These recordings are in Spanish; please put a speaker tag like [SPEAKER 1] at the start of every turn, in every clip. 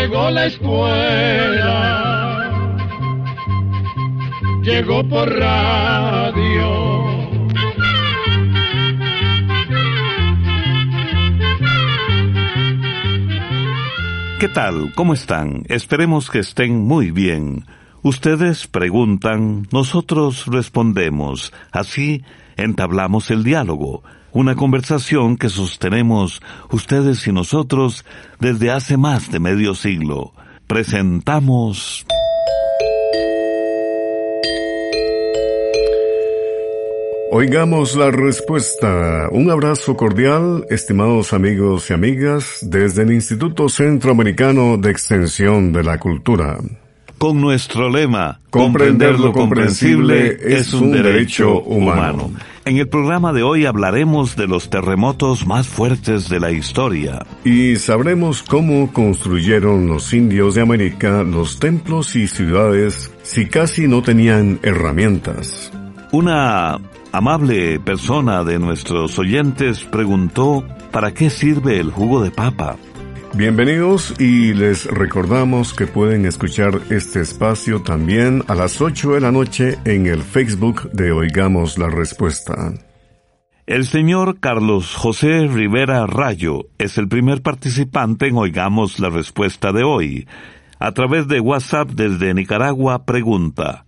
[SPEAKER 1] Llegó la escuela. Llegó por radio.
[SPEAKER 2] ¿Qué tal? ¿Cómo están? Esperemos que estén muy bien. Ustedes preguntan, nosotros respondemos. Así entablamos el diálogo, una conversación que sostenemos ustedes y nosotros desde hace más de medio siglo. Presentamos...
[SPEAKER 3] Oigamos la respuesta. Un abrazo cordial, estimados amigos y amigas, desde el Instituto Centroamericano de Extensión de la Cultura
[SPEAKER 2] con nuestro lema, comprender lo comprensible es un derecho humano. En el programa de hoy hablaremos de los terremotos más fuertes de la historia.
[SPEAKER 3] Y sabremos cómo construyeron los indios de América los templos y ciudades si casi no tenían herramientas.
[SPEAKER 2] Una amable persona de nuestros oyentes preguntó ¿para qué sirve el jugo de papa?
[SPEAKER 3] Bienvenidos y les recordamos que pueden escuchar este espacio también a las 8 de la noche en el Facebook de Oigamos la Respuesta.
[SPEAKER 2] El señor Carlos José Rivera Rayo es el primer participante en Oigamos la Respuesta de hoy. A través de WhatsApp desde Nicaragua pregunta,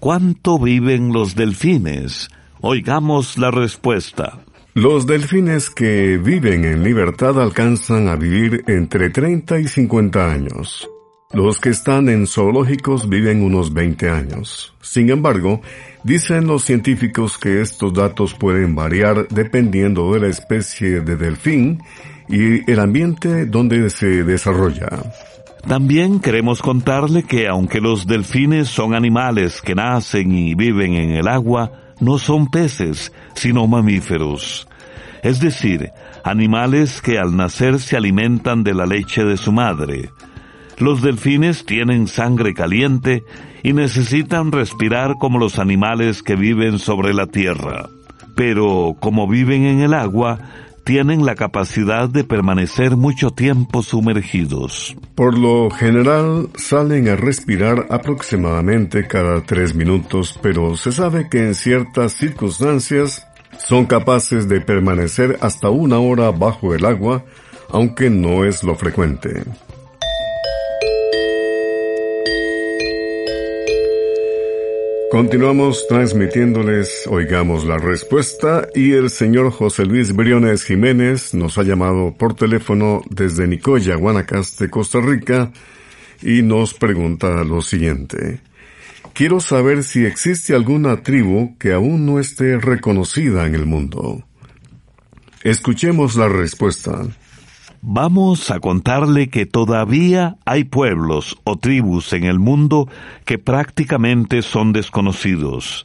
[SPEAKER 2] ¿cuánto viven los delfines? Oigamos la respuesta.
[SPEAKER 3] Los delfines que viven en libertad alcanzan a vivir entre 30 y 50 años. Los que están en zoológicos viven unos 20 años. Sin embargo, dicen los científicos que estos datos pueden variar dependiendo de la especie de delfín y el ambiente donde se desarrolla.
[SPEAKER 2] También queremos contarle que aunque los delfines son animales que nacen y viven en el agua, no son peces, sino mamíferos. Es decir, animales que al nacer se alimentan de la leche de su madre. Los delfines tienen sangre caliente y necesitan respirar como los animales que viven sobre la tierra. Pero como viven en el agua, tienen la capacidad de permanecer mucho tiempo sumergidos.
[SPEAKER 3] Por lo general salen a respirar aproximadamente cada tres minutos, pero se sabe que en ciertas circunstancias son capaces de permanecer hasta una hora bajo el agua, aunque no es lo frecuente. Continuamos transmitiéndoles, oigamos la respuesta, y el señor José Luis Briones Jiménez nos ha llamado por teléfono desde Nicoya, Guanacaste, Costa Rica, y nos pregunta lo siguiente. Quiero saber si existe alguna tribu que aún no esté reconocida en el mundo. Escuchemos la respuesta.
[SPEAKER 2] Vamos a contarle que todavía hay pueblos o tribus en el mundo que prácticamente son desconocidos.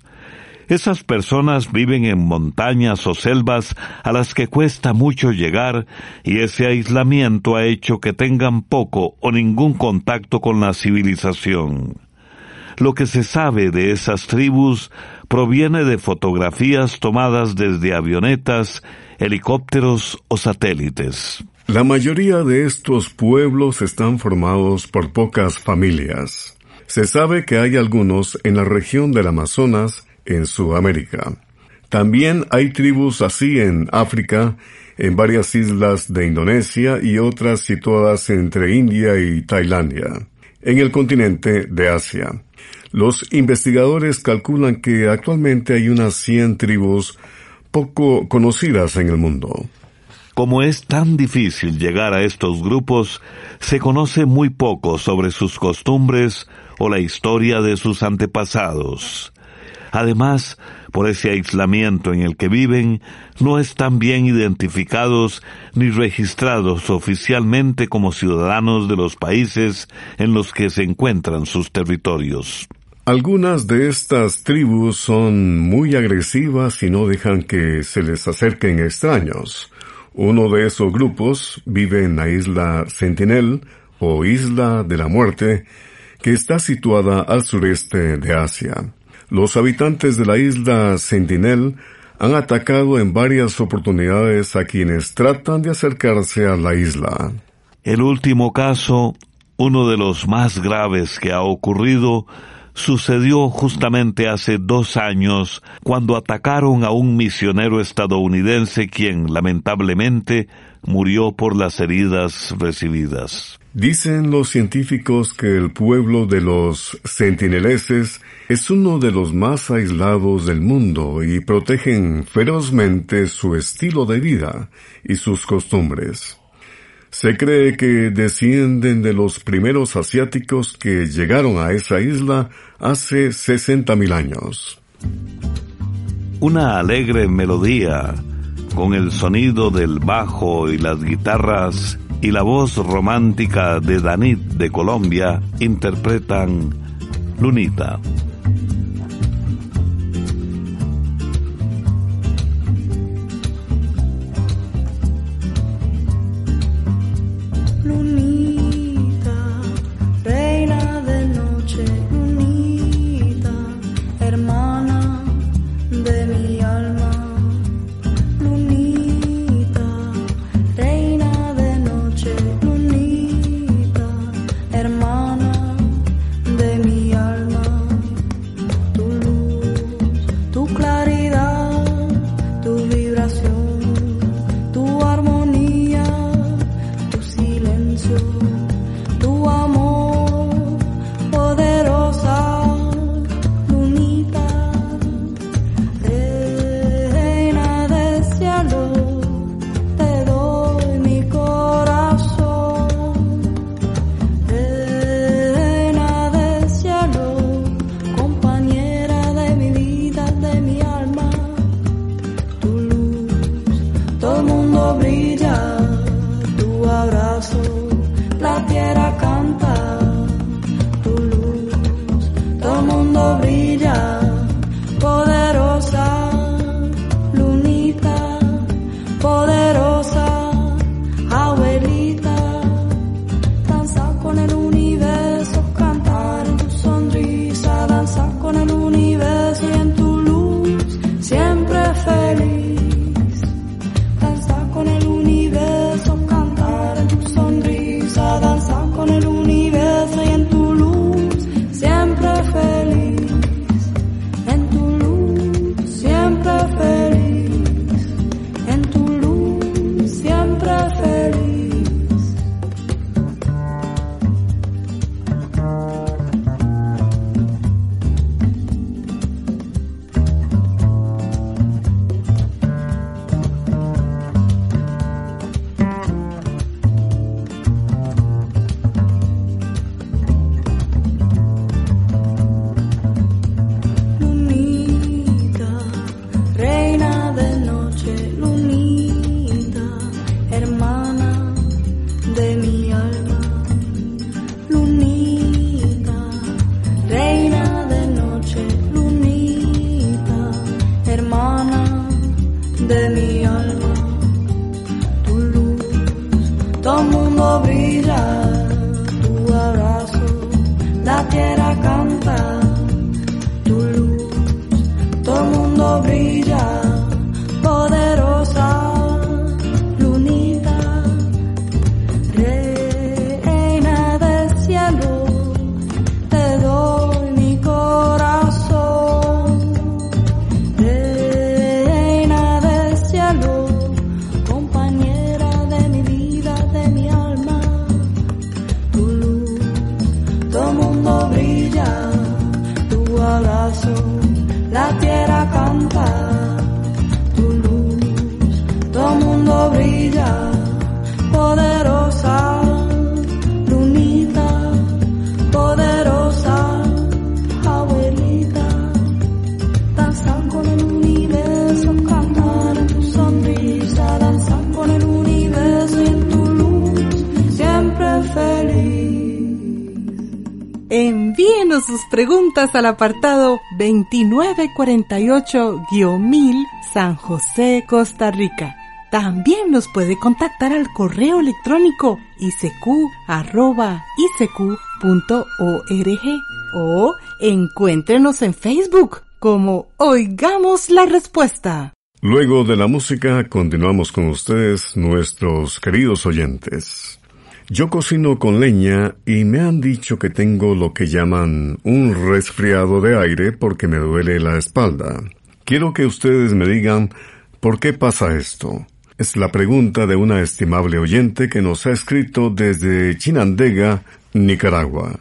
[SPEAKER 2] Esas personas viven en montañas o selvas a las que cuesta mucho llegar y ese aislamiento ha hecho que tengan poco o ningún contacto con la civilización. Lo que se sabe de esas tribus proviene de fotografías tomadas desde avionetas, helicópteros o satélites.
[SPEAKER 3] La mayoría de estos pueblos están formados por pocas familias. Se sabe que hay algunos en la región del Amazonas, en Sudamérica. También hay tribus así en África, en varias islas de Indonesia y otras situadas entre India y Tailandia, en el continente de Asia. Los investigadores calculan que actualmente hay unas 100 tribus poco conocidas en el mundo.
[SPEAKER 2] Como es tan difícil llegar a estos grupos, se conoce muy poco sobre sus costumbres o la historia de sus antepasados. Además, por ese aislamiento en el que viven, no están bien identificados ni registrados oficialmente como ciudadanos de los países en los que se encuentran sus territorios.
[SPEAKER 3] Algunas de estas tribus son muy agresivas y no dejan que se les acerquen extraños. Uno de esos grupos vive en la isla Sentinel o Isla de la Muerte, que está situada al sureste de Asia. Los habitantes de la isla Sentinel han atacado en varias oportunidades a quienes tratan de acercarse a la isla.
[SPEAKER 2] El último caso, uno de los más graves que ha ocurrido, sucedió justamente hace dos años cuando atacaron a un misionero estadounidense quien lamentablemente murió por las heridas recibidas.
[SPEAKER 3] Dicen los científicos que el pueblo de los sentineleses es uno de los más aislados del mundo y protegen ferozmente su estilo de vida y sus costumbres. Se cree que descienden de los primeros asiáticos que llegaron a esa isla hace mil años.
[SPEAKER 2] Una alegre melodía, con el sonido del bajo y las guitarras, y la voz romántica de Danit de Colombia interpretan Lunita.
[SPEAKER 4] La sus preguntas al apartado 2948-1000 San José, Costa Rica. También nos puede contactar al correo electrónico isq.org o encuéntrenos en Facebook como Oigamos la Respuesta.
[SPEAKER 3] Luego de la música continuamos con ustedes, nuestros queridos oyentes. Yo cocino con leña y me han dicho que tengo lo que llaman un resfriado de aire porque me duele la espalda. Quiero que ustedes me digan por qué pasa esto. Es la pregunta de una estimable oyente que nos ha escrito desde Chinandega, Nicaragua.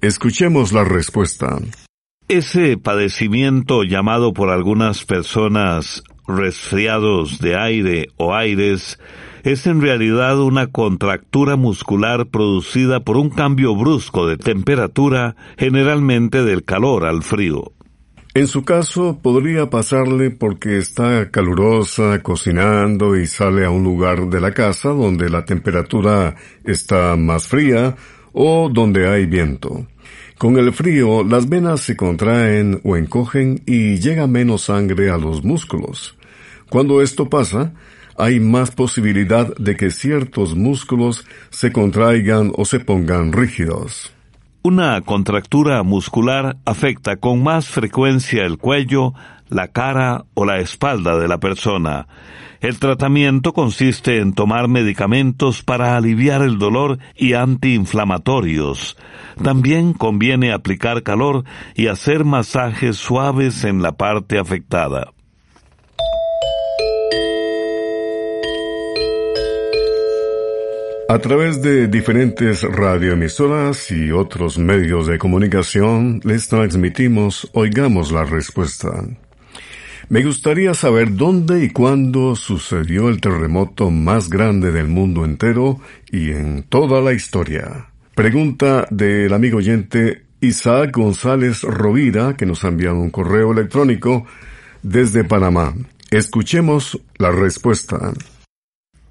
[SPEAKER 3] Escuchemos la respuesta.
[SPEAKER 2] Ese padecimiento llamado por algunas personas resfriados de aire o aires es en realidad una contractura muscular producida por un cambio brusco de temperatura, generalmente del calor al frío.
[SPEAKER 3] En su caso, podría pasarle porque está calurosa, cocinando y sale a un lugar de la casa donde la temperatura está más fría o donde hay viento. Con el frío, las venas se contraen o encogen y llega menos sangre a los músculos. Cuando esto pasa, hay más posibilidad de que ciertos músculos se contraigan o se pongan rígidos.
[SPEAKER 2] Una contractura muscular afecta con más frecuencia el cuello, la cara o la espalda de la persona. El tratamiento consiste en tomar medicamentos para aliviar el dolor y antiinflamatorios. También conviene aplicar calor y hacer masajes suaves en la parte afectada.
[SPEAKER 3] A través de diferentes radioemisoras y otros medios de comunicación les transmitimos Oigamos la Respuesta. Me gustaría saber dónde y cuándo sucedió el terremoto más grande del mundo entero y en toda la historia. Pregunta del amigo oyente Isaac González Rovira, que nos ha enviado un correo electrónico desde Panamá. Escuchemos la respuesta.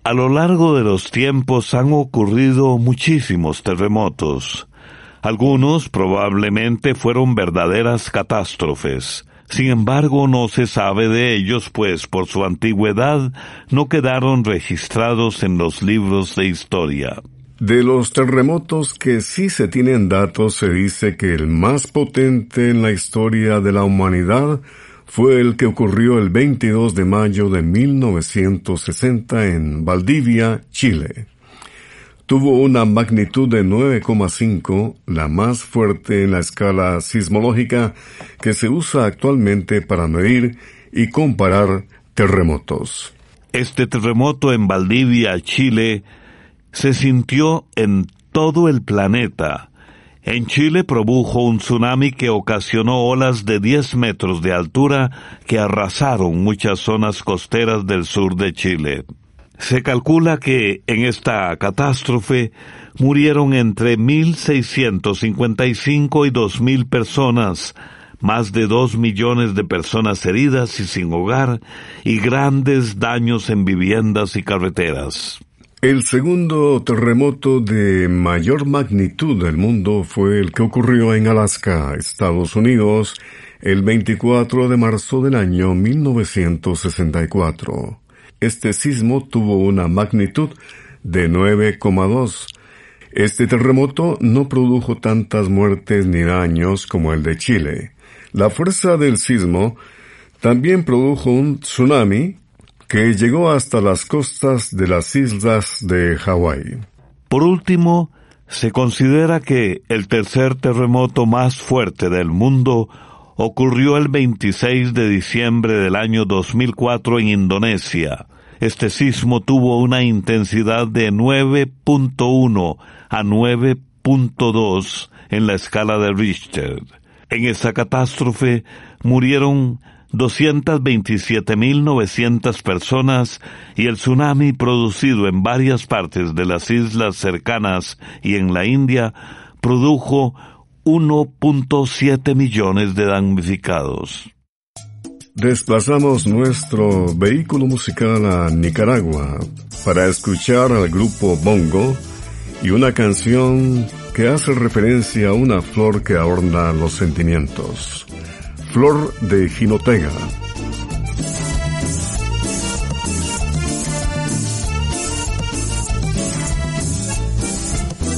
[SPEAKER 2] A lo largo de los tiempos han ocurrido muchísimos terremotos. Algunos probablemente fueron verdaderas catástrofes. Sin embargo, no se sabe de ellos, pues por su antigüedad no quedaron registrados en los libros de historia.
[SPEAKER 3] De los terremotos que sí se tienen datos, se dice que el más potente en la historia de la humanidad fue el que ocurrió el 22 de mayo de 1960 en Valdivia, Chile. Tuvo una magnitud de 9,5, la más fuerte en la escala sismológica que se usa actualmente para medir y comparar terremotos.
[SPEAKER 2] Este terremoto en Valdivia, Chile, se sintió en todo el planeta, en Chile produjo un tsunami que ocasionó olas de 10 metros de altura que arrasaron muchas zonas costeras del sur de Chile. Se calcula que en esta catástrofe murieron entre 1.655 y 2.000 personas, más de 2 millones de personas heridas y sin hogar, y grandes daños en viviendas y carreteras.
[SPEAKER 3] El segundo terremoto de mayor magnitud del mundo fue el que ocurrió en Alaska, Estados Unidos, el 24 de marzo del año 1964. Este sismo tuvo una magnitud de 9,2. Este terremoto no produjo tantas muertes ni daños como el de Chile. La fuerza del sismo también produjo un tsunami que llegó hasta las costas de las islas de Hawái.
[SPEAKER 2] Por último, se considera que el tercer terremoto más fuerte del mundo ocurrió el 26 de diciembre del año 2004 en Indonesia. Este sismo tuvo una intensidad de 9.1 a 9.2 en la escala de Richter. En esa catástrofe murieron 227.900 personas y el tsunami producido en varias partes de las islas cercanas y en la India produjo 1.7 millones de damnificados.
[SPEAKER 3] Desplazamos nuestro vehículo musical a Nicaragua para escuchar al grupo Bongo y una canción que hace referencia a una flor que adorna los sentimientos. Flor de Jinotega.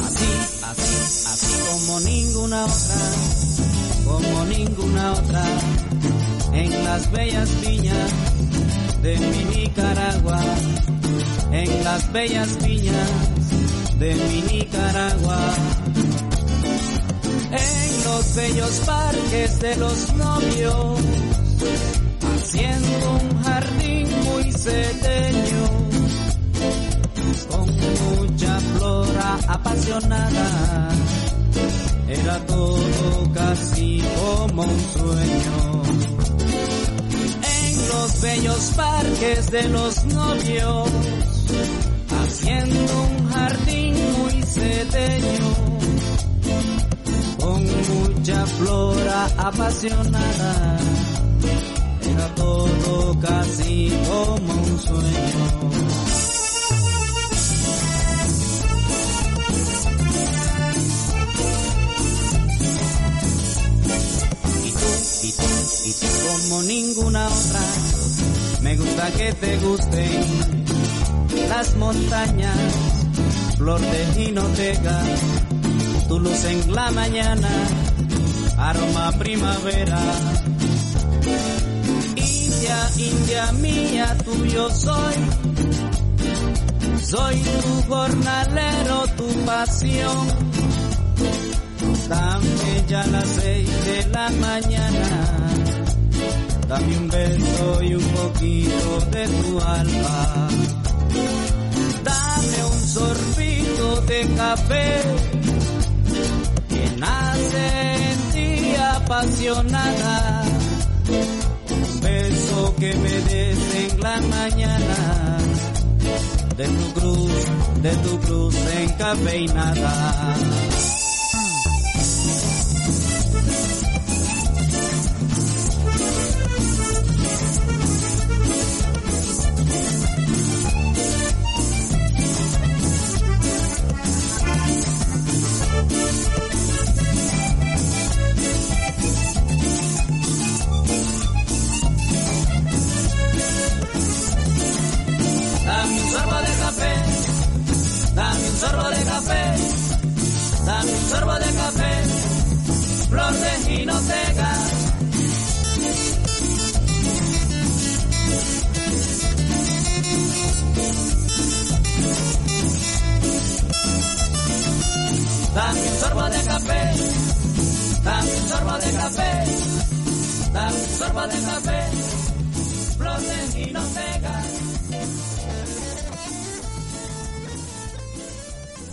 [SPEAKER 5] Así, así, así como ninguna otra, como ninguna otra, en las bellas viñas de mi Nicaragua, en las bellas viñas de mi Nicaragua. Los bellos parques de los novios, haciendo un jardín muy sedeño, con mucha flora apasionada, era todo casi como un sueño. En los bellos parques de los novios, haciendo un jardín muy sedeño, con mucha flora apasionada, era todo casi como un sueño. Y tú, y tú, y tú como ninguna otra, me gusta que te gusten las montañas, flor de jinotega, tu luz en la mañana, aroma primavera. India, India mía, tuyo soy, soy tu jornalero, tu pasión. Dame ya las seis de la mañana, dame un beso y un poquito de tu alma. Dame un sorbito de café que nace apasionada. Un beso que me des en la mañana de tu cruz, de tu cruz encafeinada.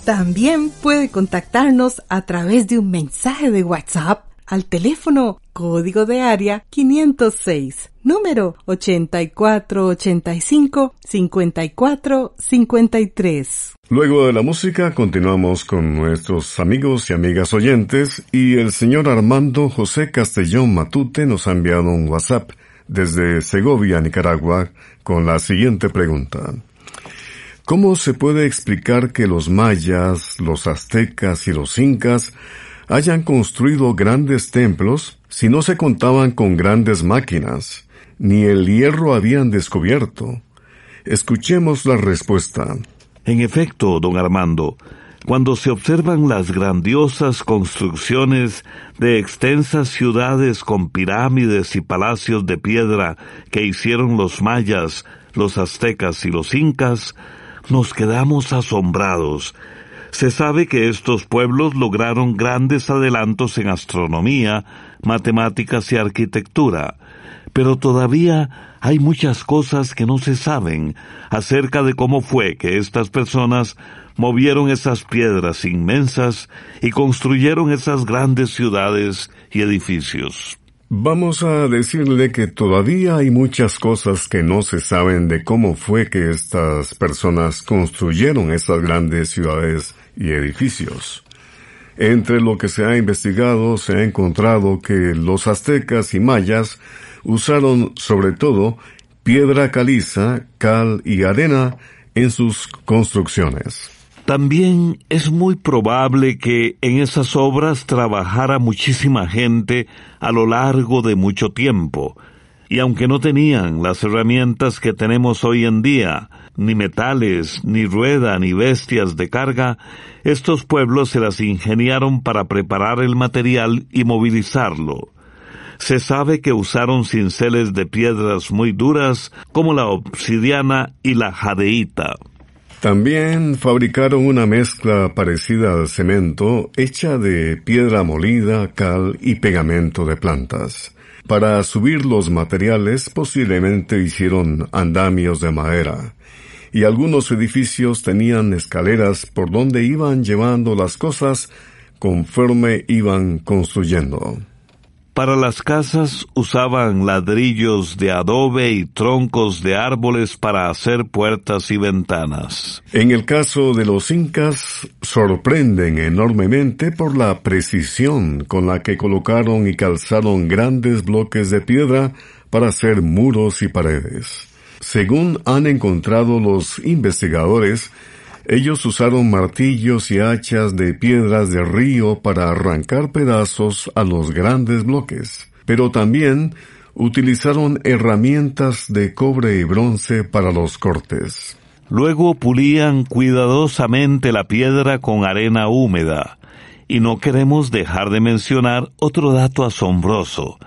[SPEAKER 4] También puede contactarnos a través de un mensaje de WhatsApp al teléfono código de área 506, número 8485-5453.
[SPEAKER 3] Luego de la música continuamos con nuestros amigos y amigas oyentes y el señor Armando José Castellón Matute nos ha enviado un WhatsApp desde Segovia, Nicaragua, con la siguiente pregunta. ¿Cómo se puede explicar que los mayas, los aztecas y los incas hayan construido grandes templos si no se contaban con grandes máquinas, ni el hierro habían descubierto? Escuchemos la respuesta.
[SPEAKER 2] En efecto, don Armando, cuando se observan las grandiosas construcciones de extensas ciudades con pirámides y palacios de piedra que hicieron los mayas, los aztecas y los incas, nos quedamos asombrados. Se sabe que estos pueblos lograron grandes adelantos en astronomía, matemáticas y arquitectura, pero todavía hay muchas cosas que no se saben acerca de cómo fue que estas personas movieron esas piedras inmensas y construyeron esas grandes ciudades y edificios.
[SPEAKER 3] Vamos a decirle que todavía hay muchas cosas que no se saben de cómo fue que estas personas construyeron estas grandes ciudades y edificios. Entre lo que se ha investigado se ha encontrado que los aztecas y mayas usaron sobre todo piedra caliza, cal y arena en sus construcciones.
[SPEAKER 2] También es muy probable que en esas obras trabajara muchísima gente a lo largo de mucho tiempo, y aunque no tenían las herramientas que tenemos hoy en día, ni metales, ni rueda, ni bestias de carga, estos pueblos se las ingeniaron para preparar el material y movilizarlo. Se sabe que usaron cinceles de piedras muy duras como la obsidiana y la jadeíta.
[SPEAKER 3] También fabricaron una mezcla parecida al cemento hecha de piedra molida, cal y pegamento de plantas. Para subir los materiales posiblemente hicieron andamios de madera, y algunos edificios tenían escaleras por donde iban llevando las cosas conforme iban construyendo.
[SPEAKER 2] Para las casas usaban ladrillos de adobe y troncos de árboles para hacer puertas y ventanas.
[SPEAKER 3] En el caso de los incas, sorprenden enormemente por la precisión con la que colocaron y calzaron grandes bloques de piedra para hacer muros y paredes. Según han encontrado los investigadores, ellos usaron martillos y hachas de piedras de río para arrancar pedazos a los grandes bloques, pero también utilizaron herramientas de cobre y bronce para los cortes.
[SPEAKER 2] Luego pulían cuidadosamente la piedra con arena húmeda. Y no queremos dejar de mencionar otro dato asombroso.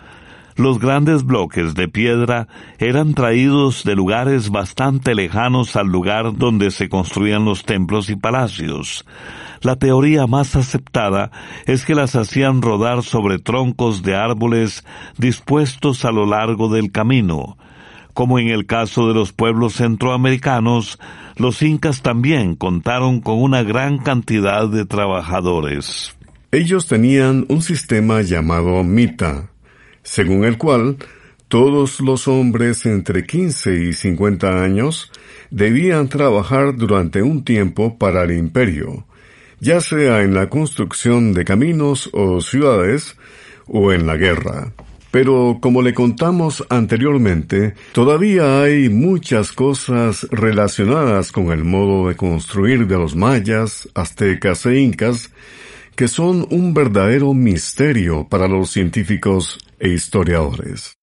[SPEAKER 2] Los grandes bloques de piedra eran traídos de lugares bastante lejanos al lugar donde se construían los templos y palacios. La teoría más aceptada es que las hacían rodar sobre troncos de árboles dispuestos a lo largo del camino. Como en el caso de los pueblos centroamericanos, los incas también contaron con una gran cantidad de trabajadores.
[SPEAKER 3] Ellos tenían un sistema llamado mita, según el cual todos los hombres entre 15 y 50 años debían trabajar durante un tiempo para el imperio, ya sea en la construcción de caminos o ciudades o en la guerra. Pero como le contamos anteriormente, todavía hay muchas cosas relacionadas con el modo de construir de los mayas, aztecas e incas que son un verdadero misterio para los científicos e historiadores.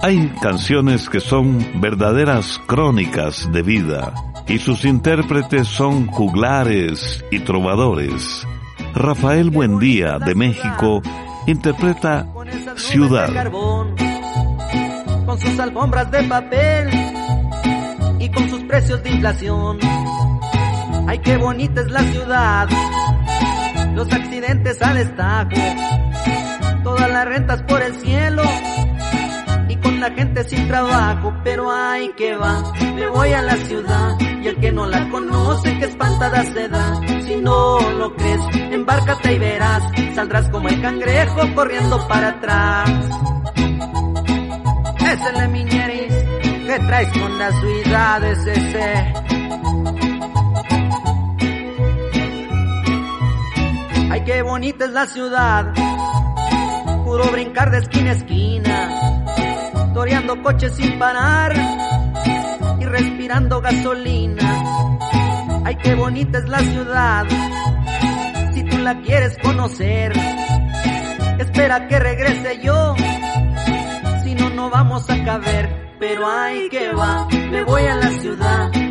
[SPEAKER 2] Hay canciones que son verdaderas crónicas de vida y sus intérpretes son juglares y trovadores. Rafael Buendía de México interpreta Ciudad.
[SPEAKER 6] Con sus alfombras de papel y con sus precios de inflación. Ay, qué bonita es la ciudad. Los accidentes al estajo todas las rentas por el cielo. Y con la gente sin trabajo, pero ay que va, me voy a la ciudad y el que no la conoce que espantada se da, si no lo crees, embárcate y verás, saldrás como el cangrejo corriendo para atrás. Es el miñeris que traes con las ciudades ese. Ay, qué bonita es la ciudad puro brincar de esquina a esquina, toreando coches sin parar y respirando gasolina. Ay, qué bonita es la ciudad, si tú la quieres conocer, espera que regrese yo, si no, no vamos a caber. Pero ay que va, me voy a la ciudad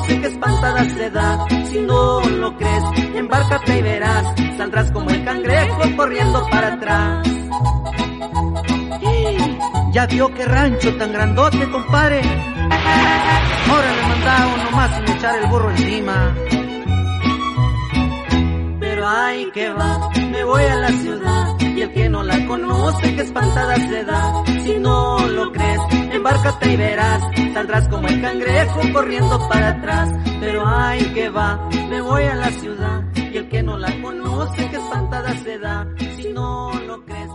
[SPEAKER 6] que espantada se da. Si no lo crees, embárcate y verás, saldrás como el cangrejo corriendo para atrás. Ya vio que rancho tan grandote, compadre. Ahora le manda uno más sin echar el burro encima. Pero ay que va, me voy a la ciudad y el que no la conoce que espantada se da. Si no lo crees, embárcate y verás, saldrás como el corriendo para atrás. Pero que va, me voy a la ciudad y el que no la conoce espantada se da. Si no lo crees,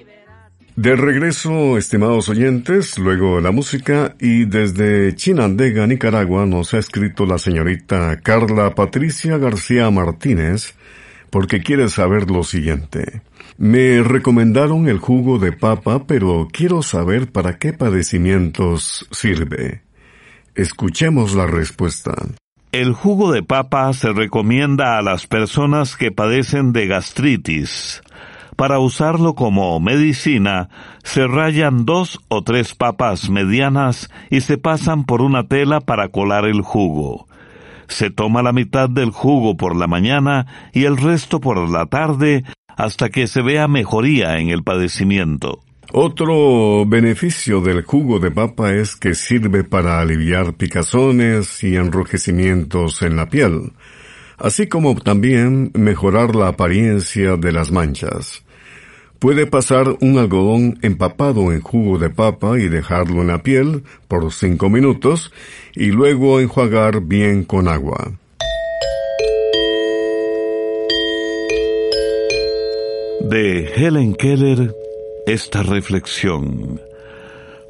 [SPEAKER 6] y verás.
[SPEAKER 3] De regreso, estimados oyentes, luego la música y desde Chinandega, Nicaragua, nos ha escrito la señorita Carla Patricia García Martínez porque quiere saber lo siguiente. Me recomendaron el jugo de papa, pero quiero saber para qué padecimientos sirve. Escuchemos la respuesta.
[SPEAKER 2] El jugo de papa se recomienda a las personas que padecen de gastritis. Para usarlo como medicina, se rayan dos o tres papas medianas y se pasan por una tela para colar el jugo. Se toma la mitad del jugo por la mañana y el resto por la tarde hasta que se vea mejoría en el padecimiento.
[SPEAKER 3] Otro beneficio del jugo de papa es que sirve para aliviar picazones y enrojecimientos en la piel, así como también mejorar la apariencia de las manchas. Puede pasar un algodón empapado en jugo de papa y dejarlo en la piel por cinco minutos y luego enjuagar bien con agua.
[SPEAKER 2] De Helen Keller esta reflexión.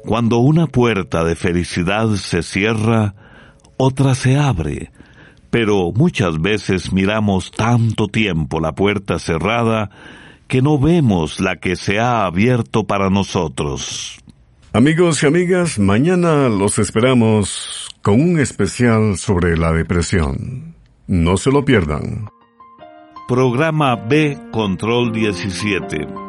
[SPEAKER 2] Cuando una puerta de felicidad se cierra, otra se abre, pero muchas veces miramos tanto tiempo la puerta cerrada que no vemos la que se ha abierto para nosotros.
[SPEAKER 3] Amigos y amigas, mañana los esperamos con un especial sobre la depresión. No se lo pierdan.
[SPEAKER 2] Programa B Control 17